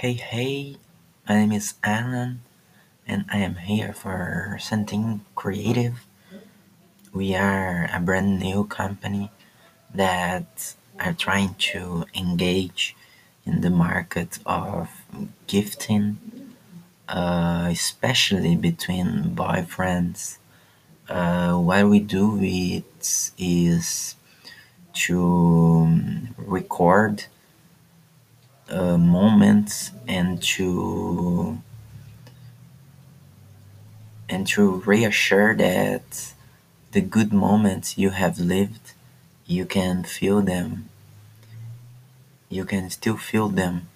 Hey hey, my name is Alan and I am here for something creative. We are a brand new company that are trying to engage in the market of gifting, uh, especially between boyfriends. Uh, what we do it is to record uh, moments and to and to reassure that the good moments you have lived you can feel them. You can still feel them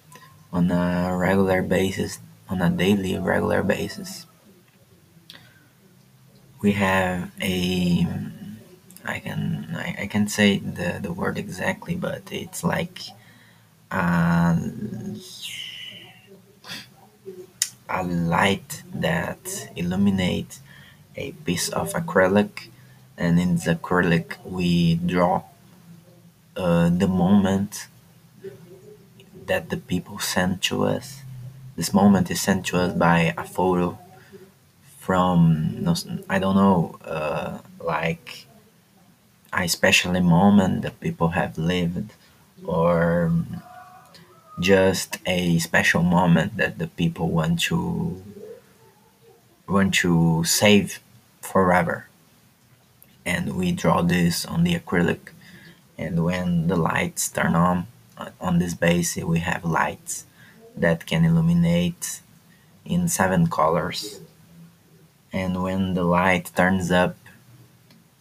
on a regular basis on a daily regular basis. We have a i can i, I can say the, the word exactly but it's like a, a light that illuminates a piece of acrylic. And in the acrylic we draw uh, the moment that the people send to us. This moment is sent to us by a photo from i don't know uh, like a special moment that people have lived or just a special moment that the people want to want to save forever. And we draw this on the acrylic. And when the lights turn on uh, on this base we have lights that can illuminate in seven colors. And when the light turns up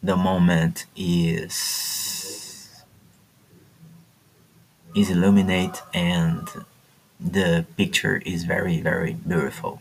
the moment is is illuminate and the picture is very very beautiful